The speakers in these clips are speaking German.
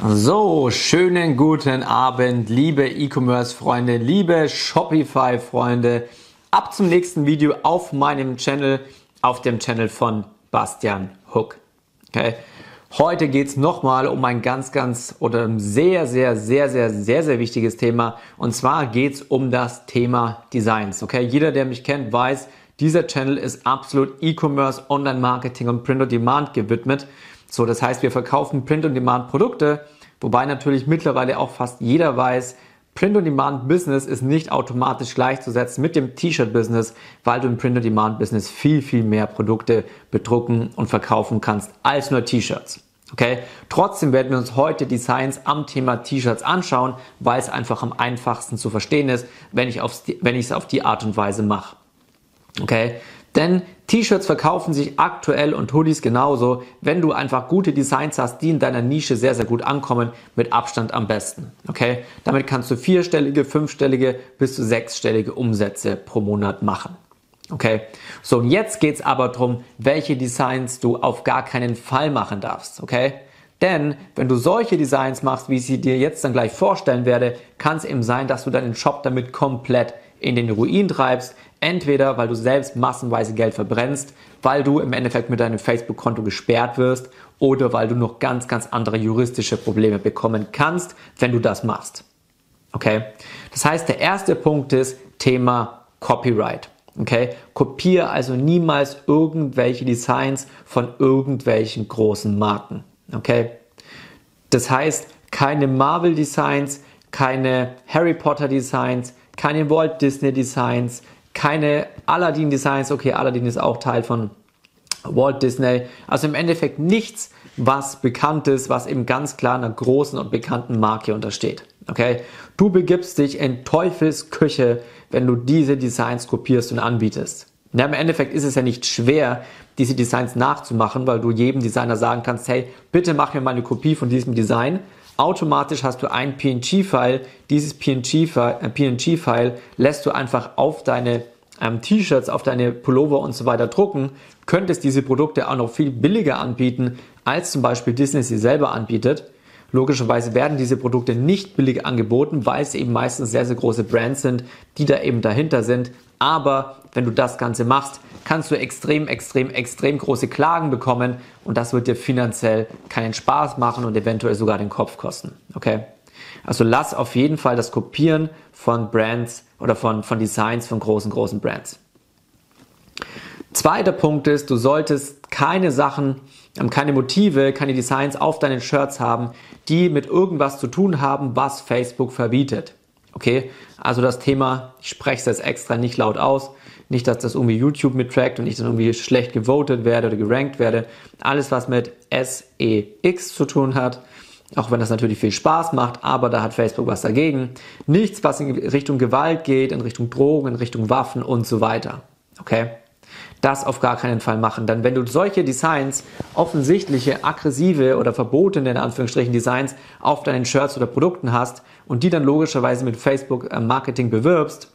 So, schönen guten Abend, liebe E-Commerce-Freunde, liebe Shopify-Freunde. Ab zum nächsten Video auf meinem Channel, auf dem Channel von Bastian Hook. Okay. Heute geht es nochmal um ein ganz, ganz oder ein sehr, sehr, sehr, sehr, sehr, sehr wichtiges Thema. Und zwar geht es um das Thema Designs. Okay, jeder, der mich kennt, weiß, dieser Channel ist absolut E-Commerce, Online-Marketing und Print-on-Demand gewidmet. So, das heißt, wir verkaufen Print-on-Demand-Produkte, wobei natürlich mittlerweile auch fast jeder weiß, Print-on-Demand-Business ist nicht automatisch gleichzusetzen mit dem T-Shirt-Business, weil du im Print-on-Demand-Business viel, viel mehr Produkte bedrucken und verkaufen kannst als nur T-Shirts. Okay? Trotzdem werden wir uns heute Designs am Thema T-Shirts anschauen, weil es einfach am einfachsten zu verstehen ist, wenn ich es auf die Art und Weise mache. Okay? Denn T-Shirts verkaufen sich aktuell und Hoodies genauso, wenn du einfach gute Designs hast, die in deiner Nische sehr, sehr gut ankommen, mit Abstand am besten. Okay? Damit kannst du vierstellige, fünfstellige bis zu sechsstellige Umsätze pro Monat machen. Okay? So, und jetzt geht's aber darum, welche Designs du auf gar keinen Fall machen darfst. Okay? Denn wenn du solche Designs machst, wie ich sie dir jetzt dann gleich vorstellen werde, kann es eben sein, dass du deinen Shop damit komplett in den Ruin treibst, Entweder weil du selbst massenweise Geld verbrennst, weil du im Endeffekt mit deinem Facebook-Konto gesperrt wirst oder weil du noch ganz, ganz andere juristische Probleme bekommen kannst, wenn du das machst. Okay? Das heißt, der erste Punkt ist Thema Copyright. Okay? Kopiere also niemals irgendwelche Designs von irgendwelchen großen Marken. Okay? Das heißt, keine Marvel Designs, keine Harry Potter Designs, keine Walt Disney Designs, keine Aladdin-Designs. Okay, Aladdin ist auch Teil von Walt Disney. Also im Endeffekt nichts, was bekannt ist, was eben ganz klar einer großen und bekannten Marke untersteht. Okay? Du begibst dich in Teufels Küche, wenn du diese Designs kopierst und anbietest. Ja, Im Endeffekt ist es ja nicht schwer, diese Designs nachzumachen, weil du jedem Designer sagen kannst, hey, bitte mach mir mal eine Kopie von diesem Design automatisch hast du ein PNG-File. Dieses PNG-File äh, lässt du einfach auf deine ähm, T-Shirts, auf deine Pullover und so weiter drucken. Könntest diese Produkte auch noch viel billiger anbieten, als zum Beispiel Disney sie selber anbietet. Logischerweise werden diese Produkte nicht billig angeboten, weil es eben meistens sehr, sehr große Brands sind, die da eben dahinter sind. Aber wenn du das Ganze machst, kannst du extrem, extrem, extrem große Klagen bekommen und das wird dir finanziell keinen Spaß machen und eventuell sogar den Kopf kosten. Okay? Also lass auf jeden Fall das Kopieren von Brands oder von, von Designs von großen, großen Brands. Zweiter Punkt ist, du solltest keine Sachen, ähm, keine Motive, keine Designs auf deinen Shirts haben, die mit irgendwas zu tun haben, was Facebook verbietet. Okay, also das Thema, ich spreche es jetzt extra nicht laut aus, nicht, dass das irgendwie YouTube mittrackt und ich dann irgendwie schlecht gewotet werde oder gerankt werde. Alles, was mit SEX zu tun hat, auch wenn das natürlich viel Spaß macht, aber da hat Facebook was dagegen. Nichts, was in Richtung Gewalt geht, in Richtung Drogen, in Richtung Waffen und so weiter. Okay? Das auf gar keinen Fall machen. Denn wenn du solche Designs, offensichtliche, aggressive oder verbotene, in Anführungsstrichen, Designs auf deinen Shirts oder Produkten hast und die dann logischerweise mit Facebook äh, Marketing bewirbst,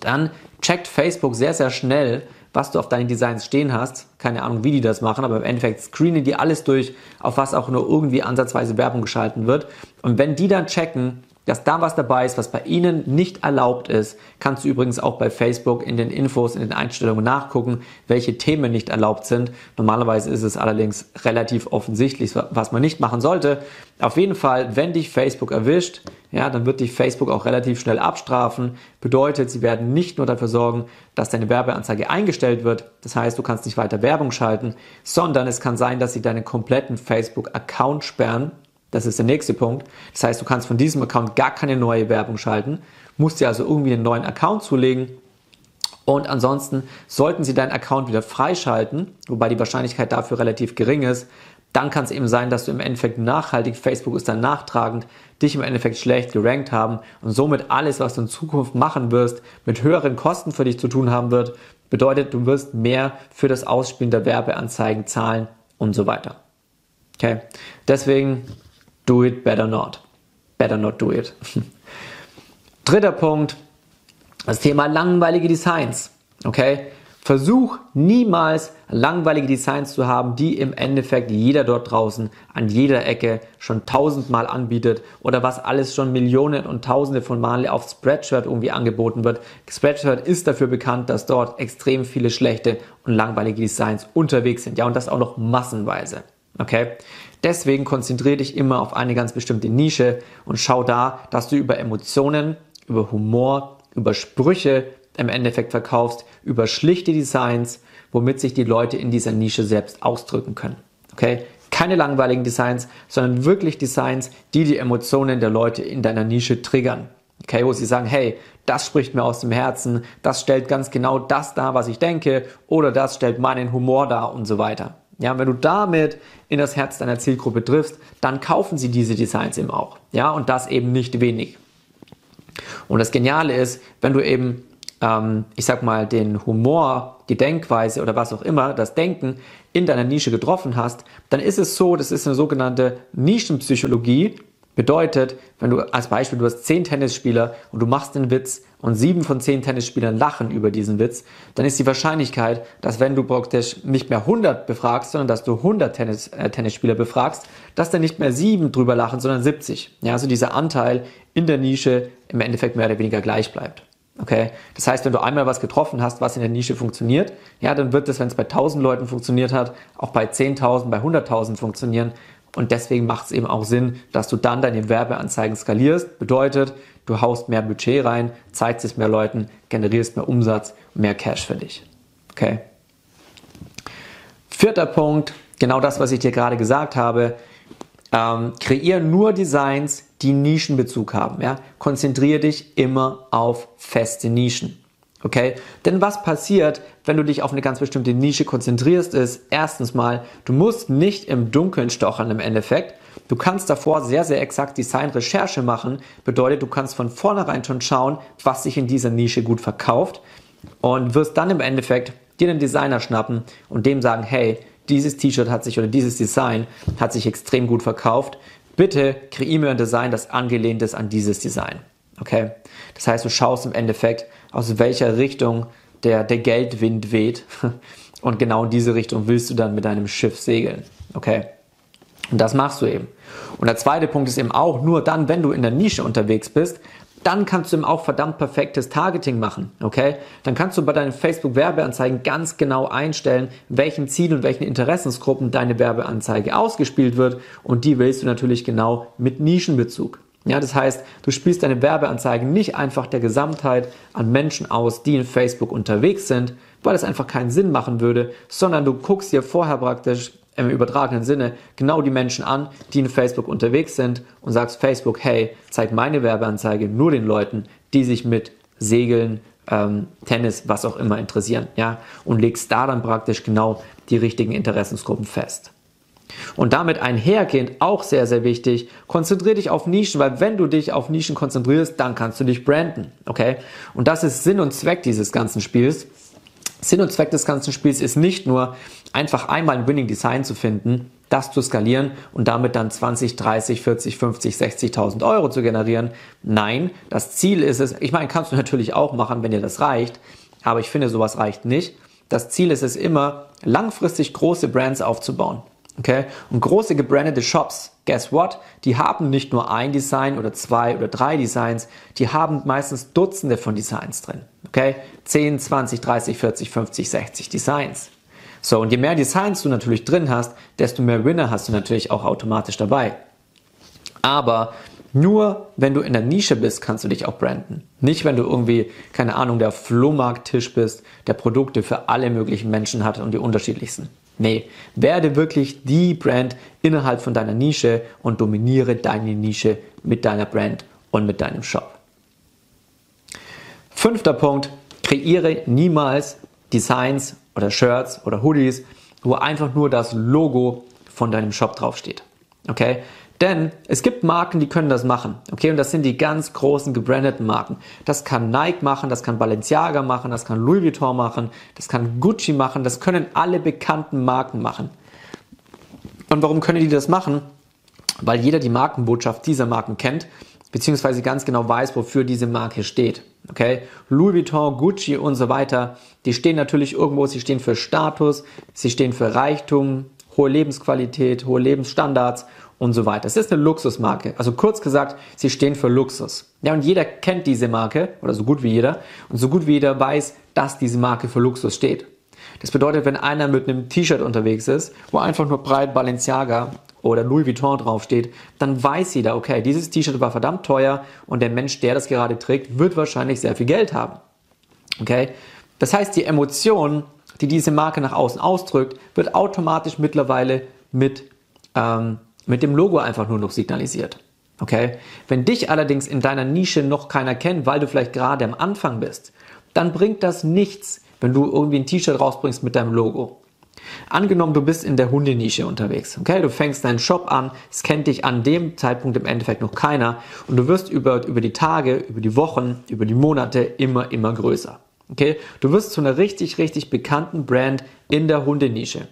dann checkt Facebook sehr, sehr schnell, was du auf deinen Designs stehen hast. Keine Ahnung, wie die das machen, aber im Endeffekt screenen die alles durch, auf was auch nur irgendwie ansatzweise Werbung geschalten wird. Und wenn die dann checken, dass da was dabei ist, was bei Ihnen nicht erlaubt ist, kannst du übrigens auch bei Facebook in den Infos, in den Einstellungen nachgucken, welche Themen nicht erlaubt sind. Normalerweise ist es allerdings relativ offensichtlich, was man nicht machen sollte. Auf jeden Fall, wenn dich Facebook erwischt, ja, dann wird dich Facebook auch relativ schnell abstrafen. Bedeutet, sie werden nicht nur dafür sorgen, dass deine Werbeanzeige eingestellt wird, das heißt, du kannst nicht weiter Werbung schalten, sondern es kann sein, dass sie deinen kompletten Facebook-Account sperren das ist der nächste Punkt. Das heißt, du kannst von diesem Account gar keine neue Werbung schalten, musst dir also irgendwie einen neuen Account zulegen. Und ansonsten sollten sie deinen Account wieder freischalten, wobei die Wahrscheinlichkeit dafür relativ gering ist, dann kann es eben sein, dass du im Endeffekt nachhaltig, Facebook ist dann nachtragend, dich im Endeffekt schlecht gerankt haben und somit alles, was du in Zukunft machen wirst, mit höheren Kosten für dich zu tun haben wird, bedeutet, du wirst mehr für das Ausspielen der Werbeanzeigen zahlen und so weiter. Okay, deswegen do it, better not. Better not do it. Dritter Punkt, das Thema langweilige Designs. Okay? Versuch niemals langweilige Designs zu haben, die im Endeffekt jeder dort draußen an jeder Ecke schon tausendmal anbietet oder was alles schon Millionen und Tausende von Malen auf Spreadshirt irgendwie angeboten wird. Spreadshirt ist dafür bekannt, dass dort extrem viele schlechte und langweilige Designs unterwegs sind. Ja, und das auch noch massenweise. Okay? Deswegen konzentriere dich immer auf eine ganz bestimmte Nische und schau da, dass du über Emotionen, über Humor, über Sprüche im Endeffekt verkaufst, über schlichte Designs, womit sich die Leute in dieser Nische selbst ausdrücken können. Okay? Keine langweiligen Designs, sondern wirklich Designs, die die Emotionen der Leute in deiner Nische triggern. Okay, wo sie sagen, hey, das spricht mir aus dem Herzen, das stellt ganz genau das dar, was ich denke, oder das stellt meinen Humor dar und so weiter. Ja, wenn du damit in das Herz deiner Zielgruppe triffst, dann kaufen sie diese Designs eben auch. Ja, und das eben nicht wenig. Und das Geniale ist, wenn du eben, ähm, ich sag mal, den Humor, die Denkweise oder was auch immer, das Denken in deiner Nische getroffen hast, dann ist es so, das ist eine sogenannte Nischenpsychologie, Bedeutet, wenn du als Beispiel, du hast zehn Tennisspieler und du machst den Witz und sieben von zehn Tennisspielern lachen über diesen Witz, dann ist die Wahrscheinlichkeit, dass wenn du praktisch nicht mehr 100 befragst, sondern dass du 100 Tennis, äh, Tennisspieler befragst, dass dann nicht mehr sieben drüber lachen, sondern 70. Ja, also dieser Anteil in der Nische im Endeffekt mehr oder weniger gleich bleibt. Okay? Das heißt, wenn du einmal was getroffen hast, was in der Nische funktioniert, ja, dann wird es, wenn es bei 1000 Leuten funktioniert hat, auch bei 10.000, bei 100.000 funktionieren, und deswegen macht es eben auch Sinn, dass du dann deine Werbeanzeigen skalierst. Bedeutet, du haust mehr Budget rein, zeigst es mehr Leuten, generierst mehr Umsatz, mehr Cash für dich. Okay. Vierter Punkt, genau das, was ich dir gerade gesagt habe. Ähm, kreier nur Designs, die Nischenbezug haben. Ja? Konzentriere dich immer auf feste Nischen. Okay? Denn was passiert, wenn du dich auf eine ganz bestimmte Nische konzentrierst, ist erstens mal, du musst nicht im Dunkeln stochern im Endeffekt. Du kannst davor sehr, sehr exakt Design-Recherche machen. Bedeutet, du kannst von vornherein schon schauen, was sich in dieser Nische gut verkauft und wirst dann im Endeffekt dir einen Designer schnappen und dem sagen, hey, dieses T-Shirt hat sich oder dieses Design hat sich extrem gut verkauft. Bitte kreier mir ein Design, das angelehnt ist an dieses Design. Okay? Das heißt, du schaust im Endeffekt, aus welcher Richtung der, der Geldwind weht. Und genau in diese Richtung willst du dann mit deinem Schiff segeln. Okay? Und das machst du eben. Und der zweite Punkt ist eben auch, nur dann, wenn du in der Nische unterwegs bist, dann kannst du eben auch verdammt perfektes Targeting machen, okay? Dann kannst du bei deinen Facebook-Werbeanzeigen ganz genau einstellen, welchen Ziel und welchen Interessensgruppen deine Werbeanzeige ausgespielt wird und die wählst du natürlich genau mit Nischenbezug. Ja, das heißt, du spielst deine Werbeanzeigen nicht einfach der Gesamtheit an Menschen aus, die in Facebook unterwegs sind, weil es einfach keinen Sinn machen würde, sondern du guckst dir vorher praktisch im übertragenen Sinne genau die Menschen an, die in Facebook unterwegs sind und sagst Facebook, hey, zeig meine Werbeanzeige nur den Leuten, die sich mit Segeln, ähm, Tennis, was auch immer interessieren, ja, und legst da dann praktisch genau die richtigen Interessensgruppen fest. Und damit einhergehend auch sehr, sehr wichtig, konzentriere dich auf Nischen, weil wenn du dich auf Nischen konzentrierst, dann kannst du dich branden. Okay? Und das ist Sinn und Zweck dieses ganzen Spiels. Sinn und Zweck des ganzen Spiels ist nicht nur einfach einmal ein Winning Design zu finden, das zu skalieren und damit dann 20, 30, 40, 50, 60.000 Euro zu generieren. Nein, das Ziel ist es, ich meine, kannst du natürlich auch machen, wenn dir das reicht, aber ich finde, sowas reicht nicht. Das Ziel ist es immer, langfristig große Brands aufzubauen. Okay? Und große gebrandete Shops, guess what? Die haben nicht nur ein Design oder zwei oder drei Designs, die haben meistens Dutzende von Designs drin. Okay? 10, 20, 30, 40, 50, 60 Designs. So, und je mehr Designs du natürlich drin hast, desto mehr Winner hast du natürlich auch automatisch dabei. Aber nur wenn du in der Nische bist, kannst du dich auch branden. Nicht, wenn du irgendwie, keine Ahnung, der Flohmarkttisch bist, der Produkte für alle möglichen Menschen hat und die unterschiedlichsten. Nee, werde wirklich die Brand innerhalb von deiner Nische und dominiere deine Nische mit deiner Brand und mit deinem Shop. Fünfter Punkt, kreiere niemals Designs oder Shirts oder Hoodies, wo einfach nur das Logo von deinem Shop draufsteht. Okay? Denn es gibt Marken, die können das machen. Okay, und das sind die ganz großen gebrandeten Marken. Das kann Nike machen, das kann Balenciaga machen, das kann Louis Vuitton machen, das kann Gucci machen, das können alle bekannten Marken machen. Und warum können die das machen? Weil jeder die Markenbotschaft dieser Marken kennt, beziehungsweise ganz genau weiß, wofür diese Marke steht. Okay? Louis Vuitton, Gucci und so weiter, die stehen natürlich irgendwo, sie stehen für Status, sie stehen für Reichtum, hohe Lebensqualität, hohe Lebensstandards und so weiter. Es ist eine Luxusmarke. Also kurz gesagt, sie stehen für Luxus. Ja, und jeder kennt diese Marke, oder so gut wie jeder, und so gut wie jeder weiß, dass diese Marke für Luxus steht. Das bedeutet, wenn einer mit einem T-Shirt unterwegs ist, wo einfach nur breit Balenciaga oder Louis Vuitton draufsteht, dann weiß jeder, okay, dieses T-Shirt war verdammt teuer und der Mensch, der das gerade trägt, wird wahrscheinlich sehr viel Geld haben. Okay? Das heißt, die Emotion, die diese Marke nach außen ausdrückt, wird automatisch mittlerweile mit, ähm, mit dem Logo einfach nur noch signalisiert. Okay? Wenn dich allerdings in deiner Nische noch keiner kennt, weil du vielleicht gerade am Anfang bist, dann bringt das nichts, wenn du irgendwie ein T-Shirt rausbringst mit deinem Logo. Angenommen, du bist in der Hundenische unterwegs, okay? Du fängst deinen Shop an, es kennt dich an dem Zeitpunkt im Endeffekt noch keiner und du wirst über, über die Tage, über die Wochen, über die Monate immer, immer größer, okay? Du wirst zu einer richtig, richtig bekannten Brand in der Hundenische,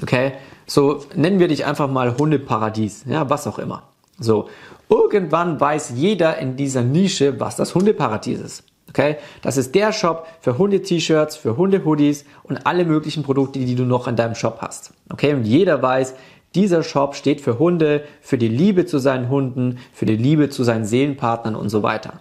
okay? So nennen wir dich einfach mal Hundeparadies, ja, was auch immer. So, irgendwann weiß jeder in dieser Nische, was das Hundeparadies ist. Okay? Das ist der Shop für Hunde-T-Shirts, für Hunde-Hoodies und alle möglichen Produkte, die du noch in deinem Shop hast. Okay? Und jeder weiß, dieser Shop steht für Hunde, für die Liebe zu seinen Hunden, für die Liebe zu seinen Seelenpartnern und so weiter.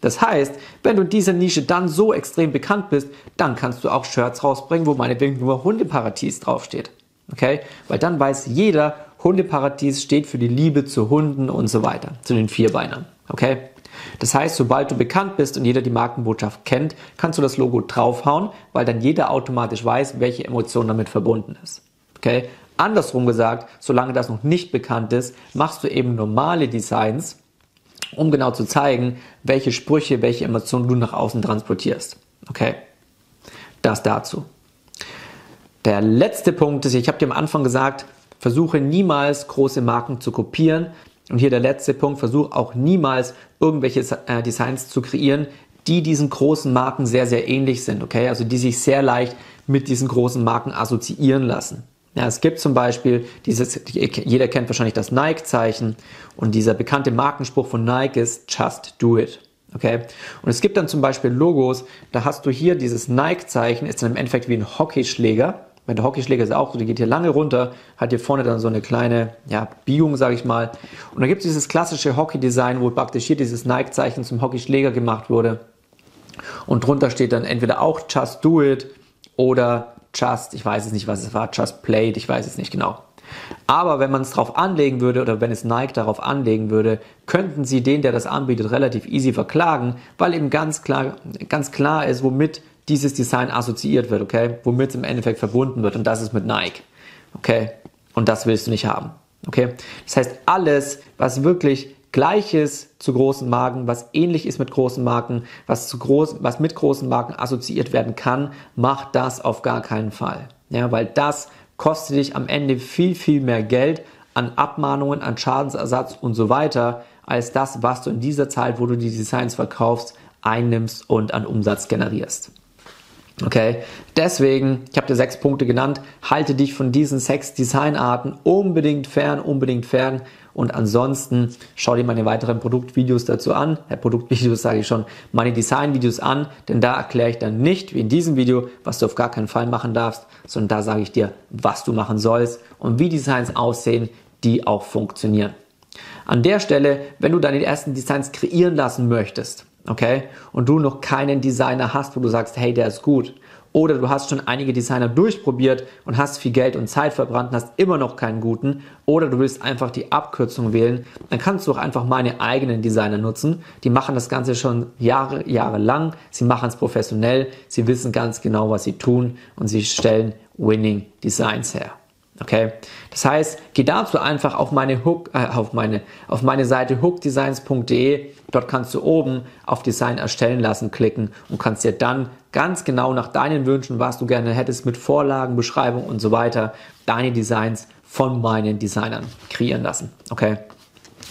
Das heißt, wenn du in dieser Nische dann so extrem bekannt bist, dann kannst du auch Shirts rausbringen, wo meinetwegen nur Hundeparadies draufsteht. Okay? Weil dann weiß jeder, Hundeparadies steht für die Liebe zu Hunden und so weiter, zu den Vierbeinern. Okay? Das heißt, sobald du bekannt bist und jeder die Markenbotschaft kennt, kannst du das Logo draufhauen, weil dann jeder automatisch weiß, welche Emotion damit verbunden ist. Okay? Andersrum gesagt, solange das noch nicht bekannt ist, machst du eben normale Designs, um genau zu zeigen, welche Sprüche, welche Emotionen du nach außen transportierst. Okay? Das dazu. Der letzte Punkt ist, ich habe dir am Anfang gesagt, versuche niemals große Marken zu kopieren, und hier der letzte Punkt, versuch auch niemals irgendwelche äh, Designs zu kreieren, die diesen großen Marken sehr, sehr ähnlich sind, okay? Also die sich sehr leicht mit diesen großen Marken assoziieren lassen. Ja, es gibt zum Beispiel dieses, jeder kennt wahrscheinlich das Nike-Zeichen und dieser bekannte Markenspruch von Nike ist Just Do It. Okay? Und es gibt dann zum Beispiel Logos, da hast du hier dieses Nike-Zeichen, ist dann im Endeffekt wie ein Hockeyschläger der Hockeyschläger ist auch so, die geht hier lange runter, hat hier vorne dann so eine kleine ja, Biegung, sage ich mal. Und dann gibt es dieses klassische Hockey-Design, wo praktisch hier dieses Nike-Zeichen zum Hockeyschläger gemacht wurde. Und drunter steht dann entweder auch Just Do It oder Just, ich weiß es nicht, was es war, Just Play It, ich weiß es nicht genau. Aber wenn man es darauf anlegen würde oder wenn es Nike darauf anlegen würde, könnten sie den, der das anbietet, relativ easy verklagen, weil eben ganz klar, ganz klar ist, womit dieses Design assoziiert wird, okay? Womit es im Endeffekt verbunden wird und das ist mit Nike, okay? Und das willst du nicht haben, okay? Das heißt, alles, was wirklich gleich ist zu großen Marken, was ähnlich ist mit großen Marken, was, zu groß, was mit großen Marken assoziiert werden kann, mach das auf gar keinen Fall. Ja, weil das kostet dich am Ende viel, viel mehr Geld an Abmahnungen, an Schadensersatz und so weiter, als das, was du in dieser Zeit, wo du die Designs verkaufst, einnimmst und an Umsatz generierst. Okay, deswegen, ich habe dir sechs Punkte genannt, halte dich von diesen sechs Designarten unbedingt fern, unbedingt fern. Und ansonsten schau dir meine weiteren Produktvideos dazu an. Ja, Produktvideos sage ich schon, meine Designvideos an, denn da erkläre ich dann nicht, wie in diesem Video, was du auf gar keinen Fall machen darfst, sondern da sage ich dir, was du machen sollst und wie Designs aussehen, die auch funktionieren. An der Stelle, wenn du deine ersten Designs kreieren lassen möchtest, okay, und du noch keinen Designer hast, wo du sagst, hey, der ist gut, oder du hast schon einige Designer durchprobiert und hast viel Geld und Zeit verbrannt und hast immer noch keinen guten, oder du willst einfach die Abkürzung wählen, dann kannst du auch einfach meine eigenen Designer nutzen. Die machen das Ganze schon Jahre, Jahre lang, sie machen es professionell, sie wissen ganz genau, was sie tun und sie stellen Winning Designs her. Okay, das heißt, geh dazu einfach auf meine Hook, äh, auf meine, auf meine Seite hookdesigns.de. Dort kannst du oben auf Design erstellen lassen klicken und kannst dir dann ganz genau nach deinen Wünschen, was du gerne hättest, mit Vorlagen, Beschreibung und so weiter, deine Designs von meinen Designern kreieren lassen. Okay.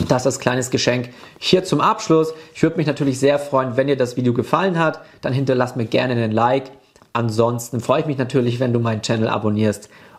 Das ist kleines Geschenk hier zum Abschluss. Ich würde mich natürlich sehr freuen, wenn dir das Video gefallen hat. Dann hinterlass mir gerne einen Like. Ansonsten freue ich mich natürlich, wenn du meinen Channel abonnierst